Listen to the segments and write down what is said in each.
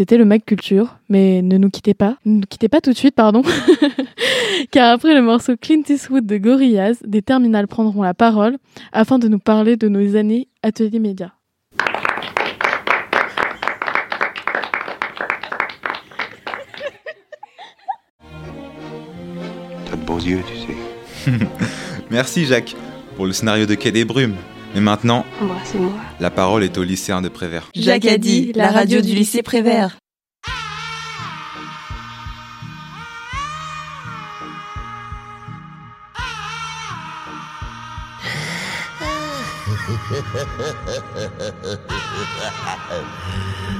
c'était le Mac Culture, mais ne nous quittez pas, ne nous quittez pas tout de suite, pardon, car après le morceau Clint Eastwood de Gorillaz, des terminales prendront la parole afin de nous parler de nos années atelier média. T'as de beaux yeux, tu sais. Merci Jacques pour le scénario de Quai des Brumes. Mais maintenant, Embrassez-moi. la parole est au lycéen de Prévert. Jacques a dit, la radio du lycée Prévert.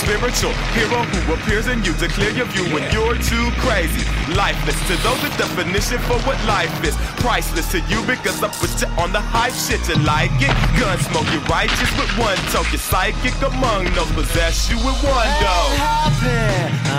spiritual. Hero who appears in you to clear your view when you're too crazy. Lifeless to those, the definition for what life is. Priceless to you because I put you on the hype shit. You like it? Gun smoke, you righteous with one toke. Psychic among those possess you with one dough.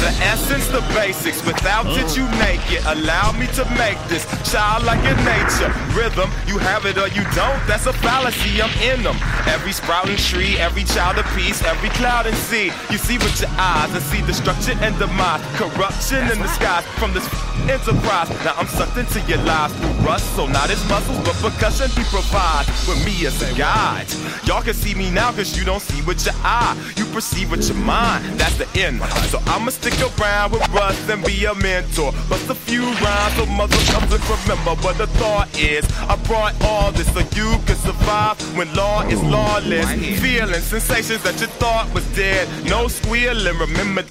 The essence, the basics. Without it, oh. you naked. Allow me to make this childlike in nature. Rhythm, you have it or you don't. That's a fallacy. I'm in them. Every sprouting tree, every child of peace, every cloud and sea. You see with your eyes and see destruction and demise, corruption in the skies from this enterprise. Now I'm sucked into your lives through rust, so not as muscles, but percussion he provides with me as a guide. Y'all can see me now because you don't see with your eye. You perceive with your mind. That's the end. So I'ma stick around with Russ and be a mentor. Bust a few rhymes so mother comes to remember what the thought is. I brought all this so you can survive when law is lawless. Feeling sensations that you thought was dead. No squealing, remember.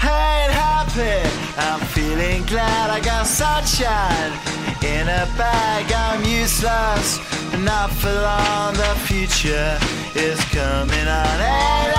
I ain't happy. I'm feeling glad I got sunshine in a bag. I'm useless, but not for long. The future is coming on. Ain't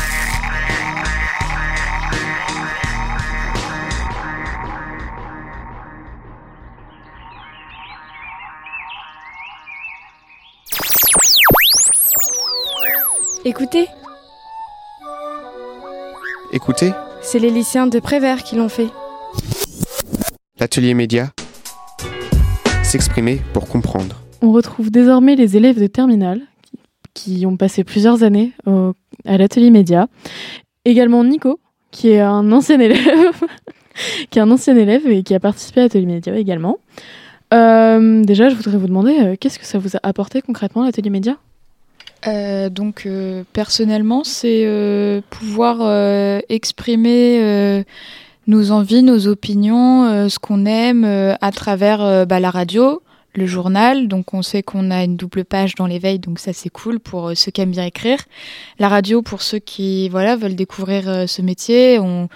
Écoutez, Écoutez, c'est les lycéens de Prévert qui l'ont fait. l'atelier média. S'exprimer pour comprendre. On retrouve désormais les élèves de terminale qui, ont passé plusieurs années au- à l'atelier média. Également Nico, qui est un ancien élève, qui est un ancien élève et qui a participé à l'atelier média également. Euh, déjà, je voudrais vous demander euh, qu'est-ce que ça vous a apporté concrètement l'atelier média? Euh, donc euh, personnellement, c'est euh, pouvoir exprimer nos envies, nos opinions, ce qu'on aime à travers bah, la radio, le journal. Donc on sait qu'on a une double page dans l'éveil, donc ça c'est cool pour euh, ceux qui aiment bien écrire. La radio pour ceux qui voilà veulent découvrir euh, ce métier. On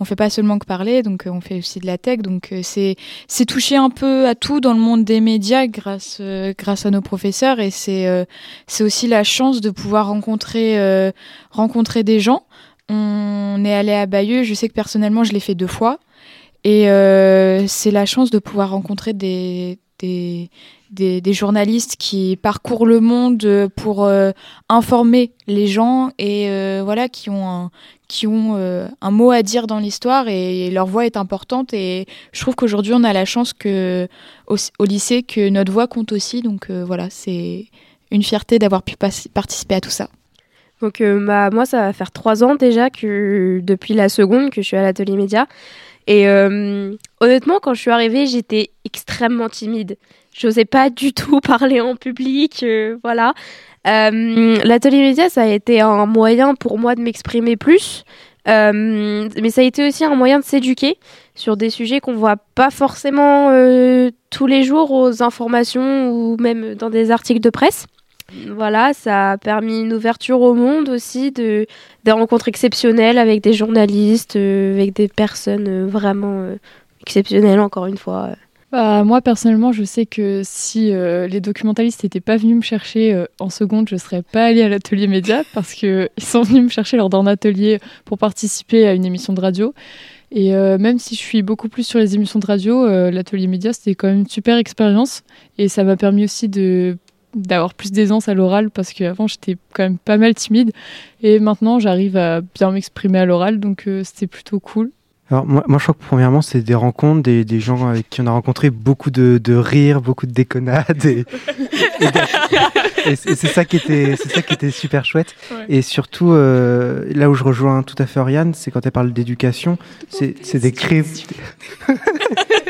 on fait pas seulement que parler, donc euh, on fait aussi de la tech. Donc c'est c'est toucher un peu à tout dans le monde des médias grâce grâce à nos professeurs et c'est c'est aussi la chance de pouvoir rencontrer rencontrer des gens. On est allé à Bayeux, je sais que personnellement je l'ai fait deux fois. Et c'est la chance de pouvoir rencontrer des, des, journalistes qui parcourent le monde pour euh, informer les gens et euh, voilà qui ont un, qui ont euh, un mot à dire dans l'histoire et, leur voix est importante. Et je trouve qu'aujourd'hui on a la chance que au, lycée que notre voix compte aussi. Donc voilà c'est une fierté d'avoir pu participer à tout ça. Donc bah, moi ça va faire trois ans déjà que depuis la seconde que je suis à l'atelier média et euh, honnêtement, quand je suis arrivée, j'étais extrêmement timide. Je n'osais pas du tout parler en public, euh, voilà. Euh, L'atelier média, ça a été un moyen pour moi de m'exprimer plus, mais ça a été aussi un moyen de s'éduquer sur des sujets qu'on voit pas forcément tous les jours aux informations ou même dans des articles de presse. Voilà, ça a permis une ouverture au monde aussi, de, des rencontres exceptionnelles avec des journalistes, euh, avec des personnes euh, vraiment euh, exceptionnelles, encore une fois. Bah, moi, personnellement, je sais que si les documentalistes n'étaient pas venus me chercher en seconde, je ne serais pas allée à l'atelier média parce qu'ils sont venus me chercher lors d'un atelier pour participer à une émission de radio. Et même si je suis beaucoup plus sur les émissions de radio, l'atelier média, c'était quand même une super expérience. Et ça m'a permis aussi de d'avoir plus d'aisance à l'oral parce qu'avant j'étais quand même pas mal timide. Et maintenant j'arrive à bien m'exprimer à l'oral donc euh, c'était plutôt cool. Alors moi, moi je crois que premièrement c'est des rencontres, des, des, gens avec qui on a rencontré beaucoup de, de rires, beaucoup de déconnades et, et, c'est ça qui était c'est ça qui était super chouette. Et surtout euh, là où je rejoins tout à fait Oriane c'est quand elle parle d'éducation. C'est des clés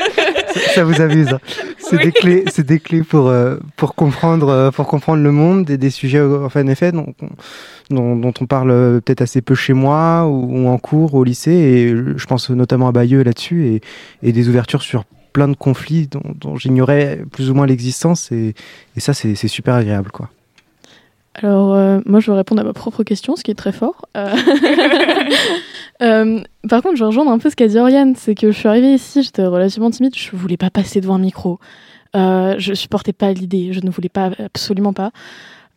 ça, vous amuse hein. c'est des clés c'est des clés pour euh, pour comprendre euh, pour comprendre le monde et des sujets enfin en effet dont, dont, dont on parle peut-être assez peu chez moi ou, en cours au lycée et je pense notamment à Bayeux là-dessus et, et des ouvertures sur plein de conflits dont, j'ignorais plus ou moins l'existence et, ça c'est super agréable quoi. Alors euh, moi je vais répondre à ma propre question, ce qui est très fort. Euh, euh, par contre je vais rejoindre un peu ce qu'a dit Oriane, c'est que je suis arrivée ici, j'étais relativement timide, je voulais pas passer devant un micro. je supportais pas l'idée, je ne voulais pas absolument pas.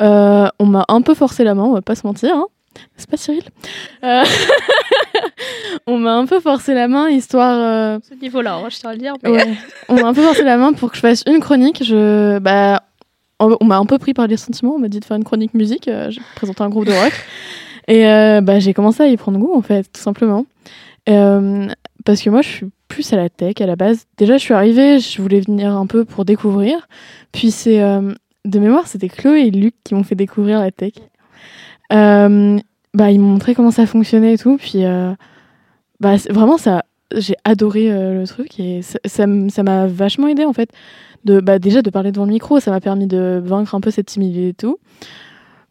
on m'a un peu forcé la main, on va pas se mentir. Hein. C'est pas Cyril On m'a un peu forcé la main, histoire. Euh, Ce niveau-là, hein, je tiens à le dire. on m'a un peu forcé la main pour que je fasse une chronique. Je... Bah, on m'a un peu pris par les sentiments. On m'a dit de faire une chronique musique. Euh, j'ai présenté un groupe de rock. Et euh, bah, j'ai commencé à y prendre goût, en fait, tout simplement. parce que moi, je suis plus à la tech à la base. Déjà, je suis arrivée, je voulais venir un peu pour découvrir. Puis c'est. de mémoire, c'était Chloé et Luc qui m'ont fait découvrir la tech. Euh, bah, ils m'ont montré comment ça fonctionnait et tout. Puis, euh, bah, vraiment, ça, j'ai adoré euh, le truc et ça m'a vachement aidé en fait. De, bah, déjà de parler devant le micro, ça m'a permis de vaincre un peu cette timidité et tout.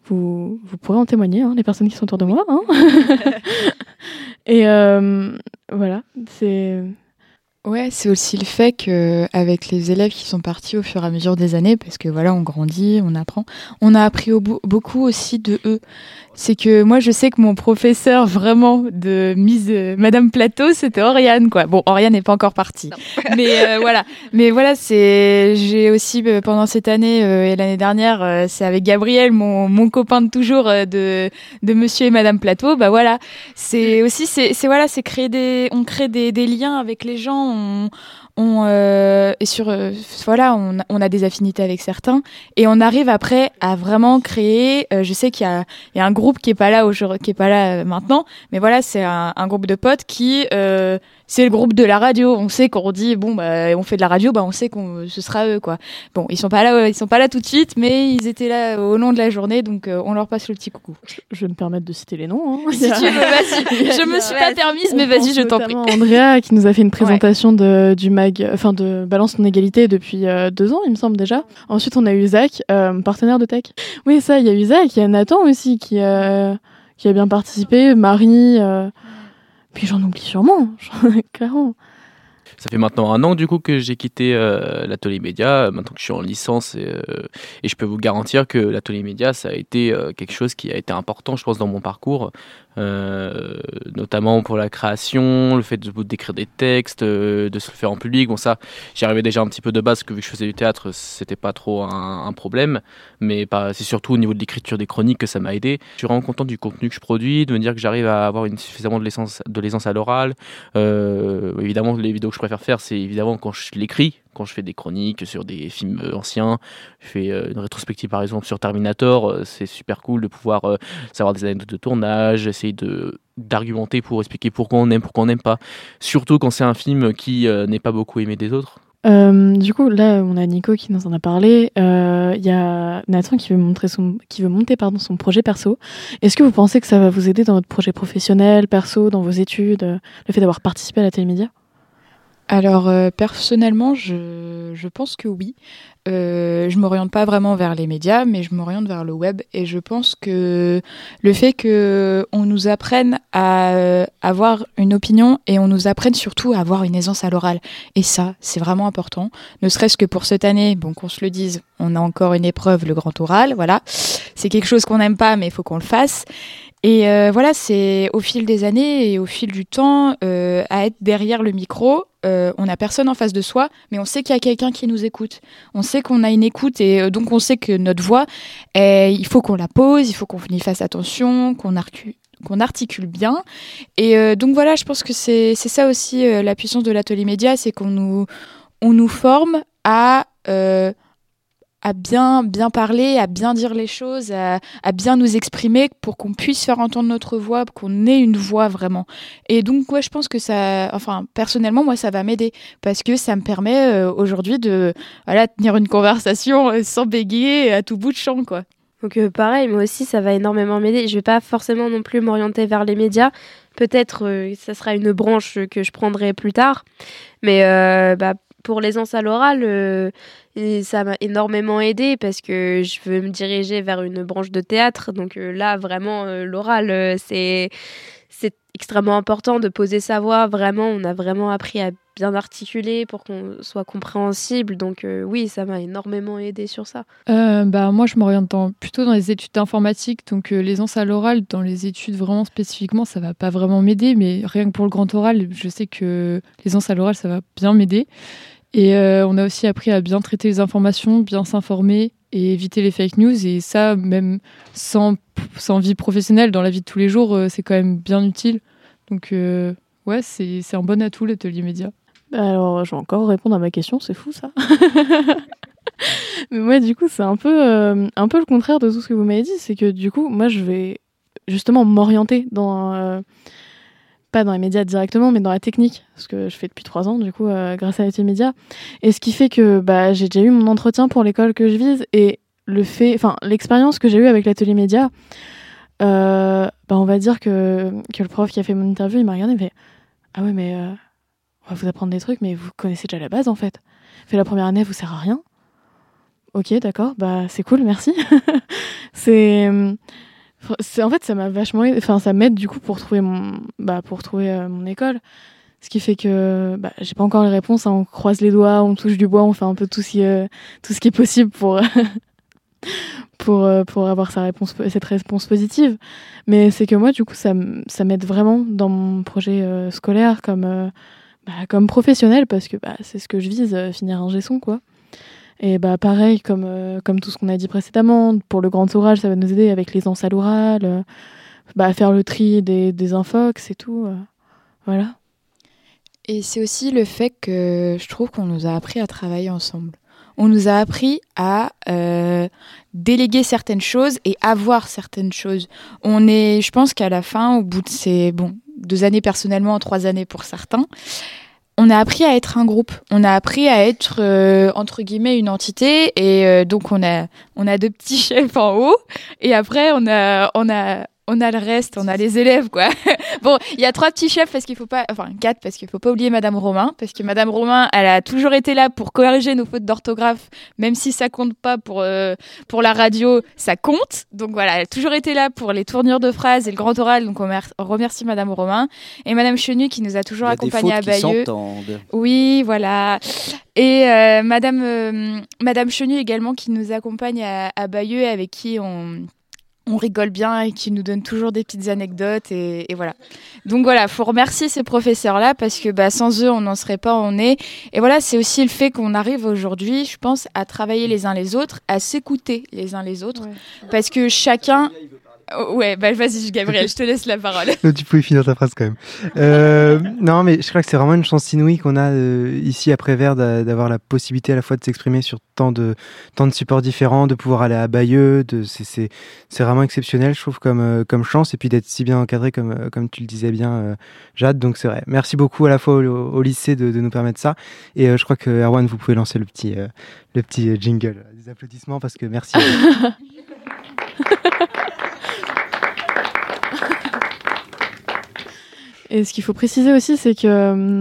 Vous, vous pourrez en témoigner, hein, les personnes qui sont autour de moi. Hein et voilà, c'est Ouais, c'est aussi le fait que avec les élèves qui sont partis au fur et à mesure des années, parce que voilà, on grandit, on apprend, on a appris beaucoup aussi de eux. C'est que moi, je sais que mon professeur vraiment de mise euh, Madame Plateau, c'était Oriane, quoi. Bon, Oriane n'est pas encore partie, mais euh, voilà. Mais voilà, c'est j'ai aussi euh, pendant cette année et l'année dernière, c'est avec Gabriel, mon, mon copain de toujours de de Monsieur et Madame Plateau. Bah voilà, c'est aussi c'est c'est voilà, c'est créer des on crée des des liens avec les gens on, euh, sur euh, voilà on, on, a des affinités avec certains et on arrive après à vraiment créer euh, je sais qu'il y y a un groupe qui est pas là qui est pas là maintenant mais voilà c'est un, un, groupe de potes qui c'est le groupe de la radio. On sait qu'on dit bon bah on fait de la radio, bah on sait qu'on ce sera eux quoi. Bon, ils sont pas là, ils sont pas là tout de suite, mais ils étaient là au long de la journée, donc euh, on leur passe le petit coucou. Je vais me permettre de citer les noms. Hein. Si tu veux, vas-y. Je me suis pas permise, mais vas-y, je t'en prie. Andrea qui nous a fait une présentation de du mag, enfin de Balance ton égalité depuis euh, deux ans, il me semble déjà. Ensuite, on a eu Zach, euh, partenaire de tech. Oui, ça, il y a eu Zach, il y a Nathan aussi qui qui a bien participé, Marie. Puis j'en oublie sûrement, clairement. Ça fait maintenant un an du coup que j'ai quitté euh, l'atelier média, maintenant que je suis en licence et, euh, et je peux vous garantir que l'atelier média ça a été euh, quelque chose qui a été important je pense dans mon parcours, notamment pour la création, le fait de d'écrire des textes, de se le faire en public. Bon ça, j'y arrivais déjà un petit peu de base, que vu que je faisais du théâtre, c'était pas trop un, problème, mais c'est surtout au niveau de l'écriture des chroniques que ça m'a aidé. Je suis vraiment content du contenu que je produis, de me dire que j'arrive à avoir suffisamment de l'aisance, à l'oral. Évidemment, les vidéos que je préfère faire, c'est évidemment quand je l'écris, quand je fais des chroniques sur des films euh, anciens. Je fais euh, une rétrospective par exemple sur Terminator. Euh, c'est super cool de pouvoir savoir des anecdotes de tournage, essayer de d'argumenter pour expliquer pourquoi on aime, pourquoi on n'aime pas. Surtout quand c'est un film qui n'est pas beaucoup aimé des autres. Du coup, là, on a Nico qui nous en a parlé. Il y a Nathan qui veut, montrer son, qui veut monter pardon, son projet perso. Est-ce que vous pensez que ça va vous aider dans votre projet professionnel, perso, dans vos études, le fait d'avoir participé à la télémédia? Alors euh, personnellement, je, je, pense que oui. Euh, je m'oriente pas vraiment vers les médias, mais je m'oriente vers le web. Et je pense que le fait que on nous apprenne à euh, avoir une opinion et on nous apprenne surtout à avoir une aisance à l'oral. Et ça, c'est vraiment important. Ne serait-ce que pour cette année, bon qu'on se le dise, on a encore une épreuve, le grand oral. Voilà, c'est quelque chose qu'on n'aime pas, mais il faut qu'on le fasse. Et euh, voilà, c'est au fil des années et au fil du temps, euh, à être derrière le micro, euh, on n'a personne en face de soi, mais on sait qu'il y a quelqu'un qui nous écoute. On sait qu'on a une écoute et donc on sait que notre voix, il faut qu'on la pose, il faut qu'on y fasse attention, qu'on articule bien. Et donc voilà, je pense que c'est ça aussi la puissance de l'atelier média, c'est qu'on nous, on nous forme à à bien, bien parler, à bien dire les choses, à, bien nous exprimer pour qu'on puisse faire entendre notre voix, qu'on ait une voix vraiment. Et donc, ouais, je pense que ça, enfin, personnellement, moi, ça va m'aider parce que ça me permet euh, aujourd'hui de, voilà, tenir une conversation euh, sans bégayer à tout bout de champ, quoi. Donc euh, pareil, moi aussi, ça va énormément m'aider. Je vais pas forcément non plus m'orienter vers les médias. Peut-être euh, ça sera une branche que je prendrai plus tard. Mais bah, pour l'aisance à l'oral, euh, ça m'a énormément aidé parce que je veux me diriger vers une branche de théâtre. Donc euh, là, vraiment, euh, l'oral, c'est c'est extrêmement important de poser sa voix. Vraiment, on a vraiment appris à bien articuler pour qu'on soit compréhensible. Donc euh, oui, ça m'a énormément aidé sur ça. Euh, bah, moi, je m'oriente plutôt dans les études d'informatique. Donc euh, l'aisance à l'oral, dans les études vraiment spécifiquement, ça va pas vraiment m'aider. Mais rien que pour le grand oral, je sais que l'aisance à l'oral, ça va bien m'aider. Et euh, on a aussi appris à bien traiter les informations, bien s'informer et éviter les fake news. Et ça, même sans, sans vie professionnelle, dans la vie de tous les jours, euh, c'est quand même bien utile. Donc, euh, ouais, c'est un bon atout, l'atelier média. Alors, je vais encore répondre à ma question, c'est fou ça. Mais moi, du coup, c'est un peu, euh, un peu le contraire de tout ce que vous m'avez dit. C'est que du coup, moi, je vais justement m'orienter dans. euh, dans les médias directement, mais dans la technique, ce que je fais depuis trois ans, du coup, euh, grâce à l'atelier média. Et ce qui fait que bah, j'ai déjà eu mon entretien pour l'école que je vise et le fait, enfin, l'expérience que j'ai eue avec l'atelier média, euh, bah, on va dire que, que le prof qui a fait mon interview, il m'a regardé, il fait Ah ouais, mais euh, on va vous apprendre des trucs, mais vous connaissez déjà la base en fait. Fait la première année, vous sert à rien. Ok, d'accord, bah c'est cool, merci. c'est c'est en fait ça m'a vachement enfin ça m'aide du coup pour trouver mon bah pour trouver euh, mon école. Ce qui fait que bah, j'ai pas encore les réponses hein. on croise les doigts on touche du bois on fait un peu tout ce qui, euh, tout ce qui est possible pour pour euh, pour avoir sa réponse cette réponse positive. Mais c'est que moi du coup ça ça m'aide vraiment dans mon projet euh, scolaire comme bah, comme professionnel parce que bah, c'est ce que je vise finir un gesson quoi et bah pareil, comme, euh, comme tout ce qu'on a dit précédemment, pour le grand orage, ça va nous aider avec les ans à l'oral, euh, bah, faire le tri des, des infox et tout. euh, voilà. Et c'est aussi le fait que je trouve qu'on nous a appris à travailler ensemble. On nous a appris à euh, déléguer certaines choses et avoir certaines choses. On est, je pense qu'à la fin, au bout de ces bon deux années personnellement, trois années pour certains, on a appris à être un groupe. On a appris à être euh, entre guillemets une entité et euh, donc on a on a deux petits chefs en haut et après on a on a on a le reste, on a les élèves, quoi. bon, il y a trois petits chefs parce qu'il faut pas, enfin quatre parce qu'il faut pas oublier Madame Romain, parce que Madame Romain, elle a toujours été là pour corriger nos fautes d'orthographe, même si ça compte pas pour euh, pour la radio, ça compte. Donc voilà, elle a toujours été là pour les tournures de phrases et le grand oral. Donc on mer- on remercie Madame Romain et Madame Chenu qui nous a toujours accompagnés à Bayeux. Oui, voilà. Et euh, Madame, euh, Madame Chenu également qui nous accompagne à, à Bayeux avec qui on, on rigole bien et qui nous donne toujours des petites anecdotes et, et voilà. Donc voilà, faut remercier ces professeurs-là parce que bah, sans eux, on n'en serait pas où on est. Et voilà, c'est aussi le fait qu'on arrive aujourd'hui, je pense, à travailler les uns les autres, à s'écouter les uns les autres, parce que chacun. Oh, Ouais, bah vas-y, Gabriel, je te laisse la parole. Non, tu pouvais finir ta phrase quand même. Euh, non, mais je crois que c'est vraiment une chance inouïe qu'on a euh, ici à Prévert d'a- d'avoir la possibilité à la fois de s'exprimer sur tant de, tant de supports différents, de pouvoir aller à Bayeux. C'est vraiment exceptionnel, je trouve, comme, euh, comme chance, et puis d'être si bien encadré comme, comme tu le disais bien, Jade. Donc c'est vrai. Merci beaucoup à la fois au, au lycée de, de nous permettre ça. Et je crois que Erwan, vous pouvez lancer le petit, le petit jingle. Des applaudissements parce que merci. à vous. Et ce qu'il faut préciser aussi, c'est que euh,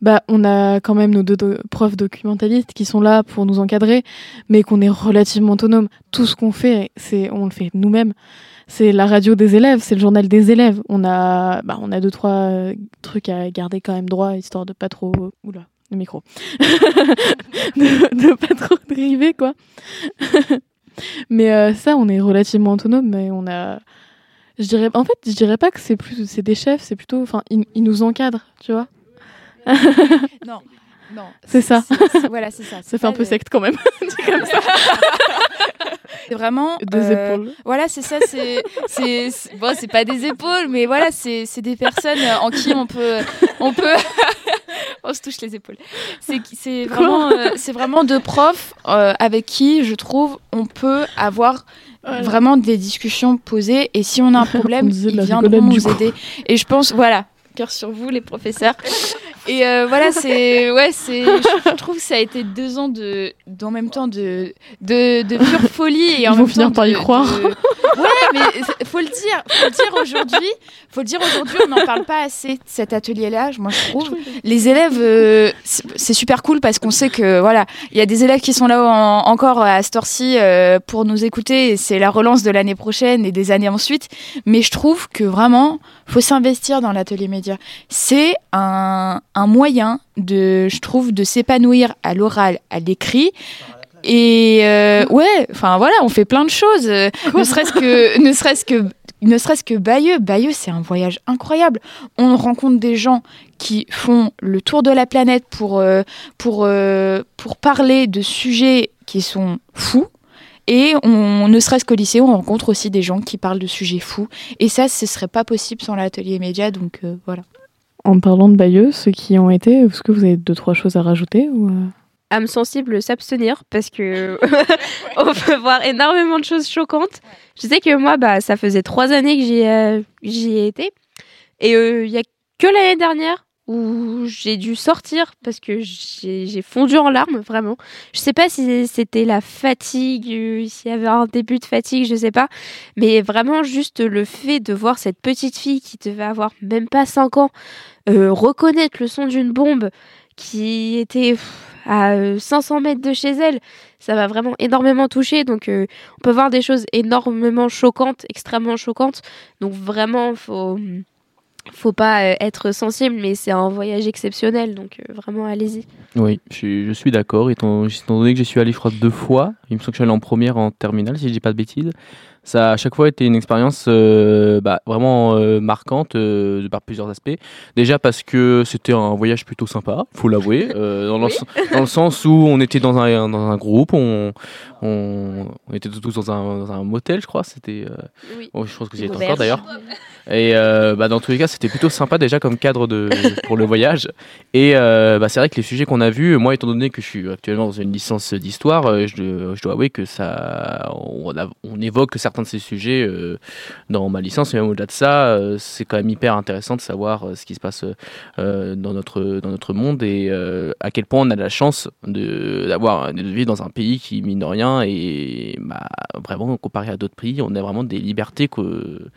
bah, on a quand même nos deux do- profs documentalistes qui sont là pour nous encadrer, mais qu'on est relativement autonome. Tout ce qu'on fait, c'est on le fait nous-mêmes. C'est la radio des élèves, c'est le journal des élèves. On a, bah, on a deux trois euh, trucs à garder quand même droit, histoire de pas trop, oula, le micro, de, de pas trop dériver quoi. mais euh, ça, on est relativement autonome, mais on a je dirais, en fait, je dirais pas que c'est plus, c'est des chefs, c'est plutôt, enfin, ils, ils nous encadrent, tu vois. non, non. C'est ça. voilà, c'est ça. Ça fait un peu le- secte quand même. comme ça. C'est vraiment Des euh, épaules. Voilà, c'est ça. C'est c'est bon, c'est pas des épaules, mais voilà, c'est c'est des personnes en qui on peut on peut on se touche les épaules. C'est vraiment euh, c'est vraiment deux profs euh, avec qui je trouve on peut avoir Voilà. vraiment des discussions posées et si on a un problème, ils viendront nous coup. aider. Et je pense voilà, cœur sur vous les professeurs. Et euh, voilà, c'est ouais, c'est je trouve que ça a été deux ans de d'en même temps de de, de pure folie et Ils en vont même finir temps par y croire. de- Ouais, mais faut le dire, faut le dire aujourd'hui. Faut le dire aujourd'hui, on n'en parle pas assez de cet atelier-là. Moi, je trouve les élèves, euh, c'est super cool parce qu'on sait que voilà, il y a des élèves qui sont là en- encore à cette heure-ci euh, pour nous écouter. C'est la relance de l'année prochaine et des années ensuite. Mais je trouve que vraiment, faut s'investir dans l'atelier média. C'est un, un moyen de, je trouve, de s'épanouir à l'oral, à l'écrit. Et euh, ouais, enfin voilà, on fait plein de choses. ne serait-ce que, ne serait-ce que, ne serait-ce que Bayeux. Bayeux, c'est un voyage incroyable. On rencontre des gens qui font le tour de la planète pour euh, pour euh, pour parler de sujets qui sont fous. Et on, ne serait-ce qu'au lycée, on rencontre aussi des gens qui parlent de sujets fous. Et ça, ce serait pas possible sans l'atelier média. Donc voilà. En parlant de Bayeux, ceux qui ont été, est-ce que vous avez deux trois choses à rajouter ou euh? Âme sensible s'abstenir parce que on peut voir énormément de choses choquantes. Je sais que moi, bah, ça faisait trois années que j'y ai, ai été. Et euh, il y a que l'année dernière où j'ai dû sortir parce que j'ai fondu en larmes, vraiment. Je sais pas si c'était la fatigue, euh, s'il y avait un début de fatigue, je sais pas. Mais vraiment, juste le fait de voir cette petite fille qui devait avoir même pas 5 ans euh, reconnaître le son d'une bombe qui était à euh, 500 mètres de chez elle. Ça m'a vraiment énormément touchée. Donc, euh, on peut voir des choses énormément choquantes, extrêmement choquantes. Donc, vraiment, faut, faut pas euh, être sensible, mais c'est un voyage exceptionnel. Donc, euh, vraiment, allez-y. Oui, je suis, je suis d'accord. Étant, étant donné que j'y suis allé, je crois, deux fois, il me semble que je suis allé en première en terminale, si je dis pas de bêtises. Ça a à chaque fois été une expérience euh, bah, vraiment euh, marquante euh, par plusieurs aspects. Déjà parce que c'était un voyage plutôt sympa, faut l'avouer, euh, dans, le sens- dans le sens où on était dans un, dans un groupe, on, on, on était tous dans un, dans un motel, je crois. C'était, euh, Oui. oh, je pense que vous y êtes Auberge. encore d'ailleurs. Et euh, bah, dans tous les cas, c'était plutôt sympa déjà comme cadre de, pour le voyage. Et euh, bah, c'est vrai que les sujets qu'on a vus, moi étant donné que je suis actuellement dans une licence d'histoire, euh, je, dois avouer que ça, on, évoque certains de ces sujets dans ma licence. Même au-delà de ça, c'est quand même hyper intéressant de savoir ce qui se passe dans, notre, dans notre monde et à quel point on a la chance de, d'avoir, de vivre dans un pays qui, mine de rien, et bah, vraiment, comparé à d'autres pays, on a vraiment des libertés que-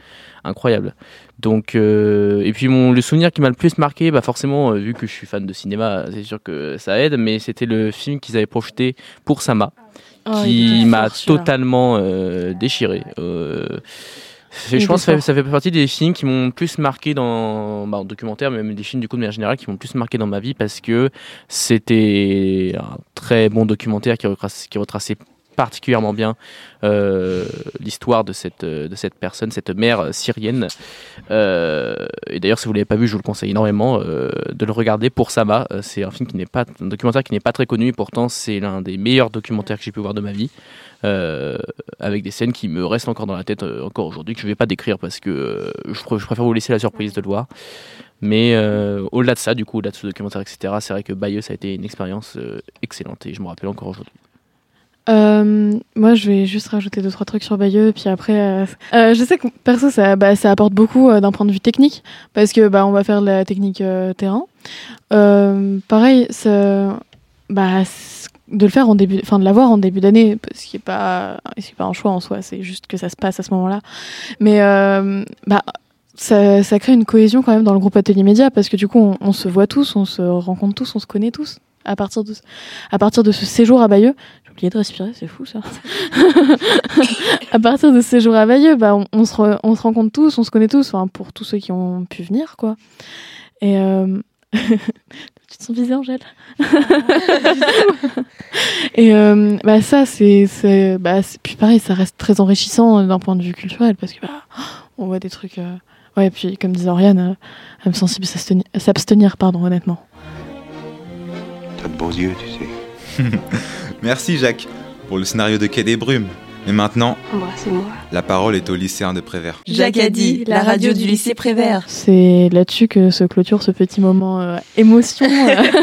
incroyables. Donc, euh, et puis mon, le souvenir qui m'a le plus marqué, bah forcément, euh, vu que je suis fan de cinéma, c'est sûr que ça aide, mais c'était le film qu'ils avaient projeté pour Sama, Oh, il qui m'a totalement euh, déchiré. Il je pense que ça, ça fait partie des films qui m'ont plus marqué dans bah, en documentaire, mais même des films du coup de manière générale qui m'ont plus marqué dans ma vie parce que c'était un très bon documentaire qui retraçait, qui retraçait particulièrement bien euh, l'histoire de cette, euh, de cette personne, cette mère syrienne. Euh, et d'ailleurs, si vous ne l'avez pas vu, je vous le conseille énormément de le regarder pour Sama. C'est un film qui n'est pas, un documentaire qui n'est pas très connu, et pourtant c'est l'un des meilleurs documentaires que j'ai pu voir de ma vie. Avec des scènes qui me restent encore dans la tête encore aujourd'hui, que je ne vais pas décrire parce que je, je préfère vous laisser la surprise de le voir. Mais au-delà de ça, du coup, au-delà de ce documentaire, etc., c'est vrai que Bayeux, ça a été une expérience excellente et je me rappelle encore aujourd'hui. Euh, moi, je vais juste rajouter deux trois trucs sur Bayeux, puis après, euh, euh, je sais que perso, ça, bah, apporte beaucoup d'un point de vue technique, parce que bah, on va faire de la technique terrain. Pareil, bah, de le faire en début, enfin de l'avoir en début d'année, ce qui est pas, c'est pas un choix en soi, c'est juste que ça se passe à ce moment-là. Mais bah, ça, crée une cohésion quand même dans le groupe Atelier Média, parce que du coup, on, on se voit tous, on se rencontre tous, on se connaît tous. À partir de, à partir de ce séjour à Bayeux, oublié de respirer, c'est fou ça. à partir de ce séjour à Bayeux, bah, on, on se re- on se rencontre tous, on se connaît tous, enfin, pour tous ceux qui ont pu venir, quoi. Et euh... tu te sens visée, Angèle? Et euh, bah, ça, c'est, c'est, bah, puis pareil, ça reste très enrichissant d'un point de vue culturel, parce que bah, on voit des trucs. euh, Ouais, et puis comme disait Oriane, euh, âme sensible s'abstenir, s'abstenir, pardon, honnêtement. T'as de beaux yeux, tu sais. Merci Jacques pour le scénario de Quai des Brumes. Et maintenant, Moi, c'est moi. la parole est au lycéen de Prévert. Jacques a dit, la radio du lycée Prévert. C'est là-dessus que se clôture ce petit moment euh, émotion.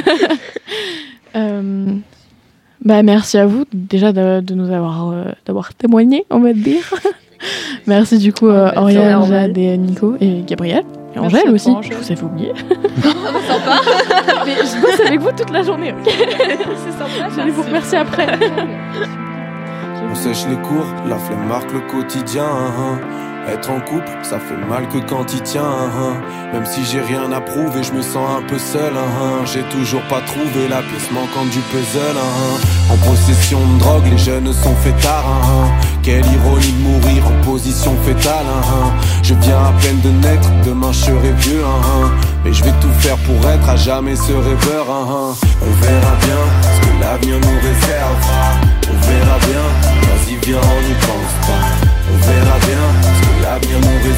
euh. Bah, merci à vous déjà de, de nous avoir, euh, d'avoir témoigné, on va dire. merci du coup Oriane. Jade et Nico et Gabriel. Et Angèle aussi, je vous avais oublié. sympa. Mais je bosse avec vous toute la journée, ok C'est sympa. Je vais vous remercier après. On sèche les cours, la flemme marque le quotidien. Être en couple, ça fait mal que quand il tient. Même si j'ai rien à prouver, je me sens un peu seul. hein. J'ai toujours pas trouvé la pièce manquante du puzzle. En possession de drogue, les jeunes sont fêtards. hein, hein. Quelle ironie de mourir en position fétale. Je viens à peine de naître, demain je serai vieux. Mais je vais tout faire pour être à jamais ce rêveur. On verra bien ce que l'avenir nous réserve. On verra bien, vas-y viens on n'y pense pas verra bien. Ce que l'avenir nous réserve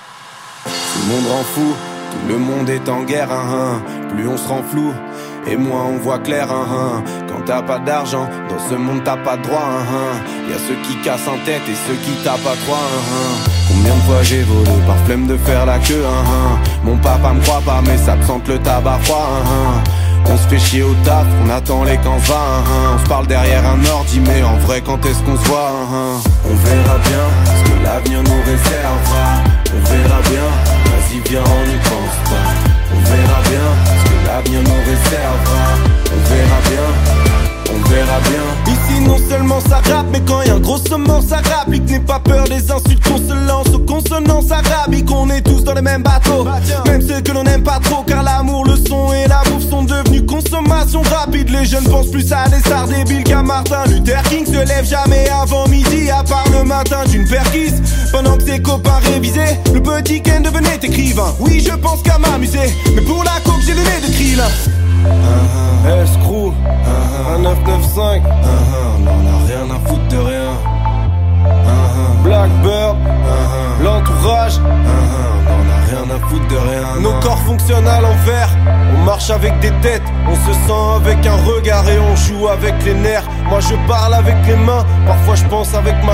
le monde rend fou, tout le monde est en guerre, hein, hein. plus on se rend flou. Et moins on voit clair, hein, hein. quand t'as pas d'argent, dans ce monde t'as pas de droit. Hein. Y a ceux qui cassent en tête et ceux qui tapent à trois. Combien de fois j'ai volé par flemme de faire la queue. Mon papa me croit pas, mais ça sente le tabac froid. On se fait chier au taf, on attend les camps. Hein. On se parle derrière un ordi, mais en vrai quand est-ce qu'on se voit. On verra bien ce que l'avenir nous réservera. On verra bien, on n'y pense pas. On verra bien ce que l'avenir nous réservera. On verra bien, Ici non seulement ça rappe mais quand y a un gros saumon ça rapplique N'aie pas peur des insultes qu'on se lance aux consonances arabiques On est tous dans le même bateau Même ceux que l'on n'aime pas trop Car l'amour, le son et la bouffe sont devenus consommation rapide. Les jeunes pensent plus à des stars débiles qu'à Martin Luther King. Se lève jamais avant midi à part le matin d'une perquise Pendant que ses copains révisaient Le petit Ken devenait écrivain. Oui je pense qu'à m'amuser Mais pour la coke j'ai le nez de krill Escrew, un 995 On en a rien à foutre de rien. Blackbird, l'entourage, on a rien à foutre de rien. Nos corps fonctionnent à l'envers, on marche avec des têtes, on se sent avec un regard et on joue avec les nerfs. Moi je parle avec les mains, parfois je pense avec ma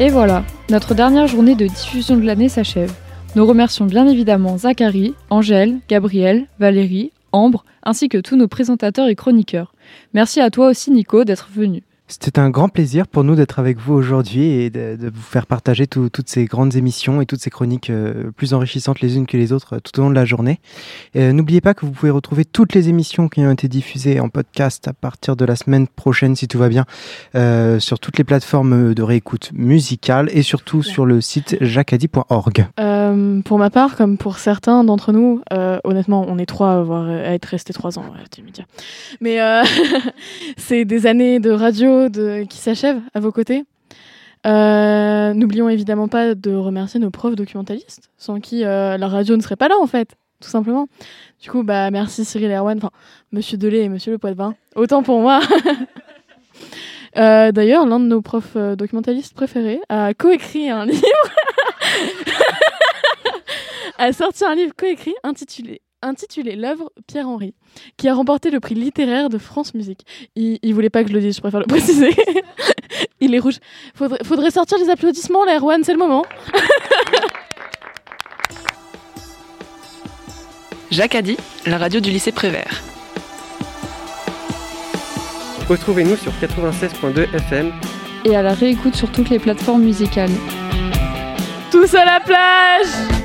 Et voilà, notre dernière journée de diffusion de l'année s'achève. Nous remercions bien évidemment Zachary, Angèle, Gabriel, Valérie, Ambre, ainsi que tous nos présentateurs et chroniqueurs. Merci à toi aussi Nico d'être venu. C'était un grand plaisir pour nous d'être avec vous aujourd'hui et de, de vous faire partager tout- toutes ces grandes émissions et toutes ces chroniques euh, plus enrichissantes les unes que les autres euh, tout au long de la journée. Euh, N'oubliez pas que vous pouvez retrouver toutes les émissions qui ont été diffusées en podcast à partir de la semaine prochaine, si tout va bien, sur toutes les plateformes de réécoute musicale et surtout sur le site jacadi.org. Pour ma part, comme pour certains d'entre nous, honnêtement, on est trois à, avoir, à être restés trois ans télémédia. Mais c'est des années de radio de, qui s'achèvent à vos côtés. Euh, N'oublions évidemment pas de remercier nos profs documentalistes, sans qui euh, la radio ne serait pas là en fait, tout simplement. Du coup, bah merci Cyril Erwan, enfin Monsieur Delay et Monsieur Le Poitvin. Autant pour moi. Euh, D'ailleurs, l'un de nos profs euh, documentalistes préférés a coécrit un livre a sorti un livre coécrit intitulé intitulé L'œuvre Pierre-Henri, qui a remporté le prix littéraire de France Musique. Il, il voulait pas que je le dise, je préfère le préciser. il est rouge. Faudrait, faudrait sortir les applaudissements, là, Erwan, c'est le moment. Jacques a dit, la radio du lycée Prévert. Retrouvez-nous sur 96.2 FM. Et à la réécoute sur toutes les plateformes musicales. Tous à la plage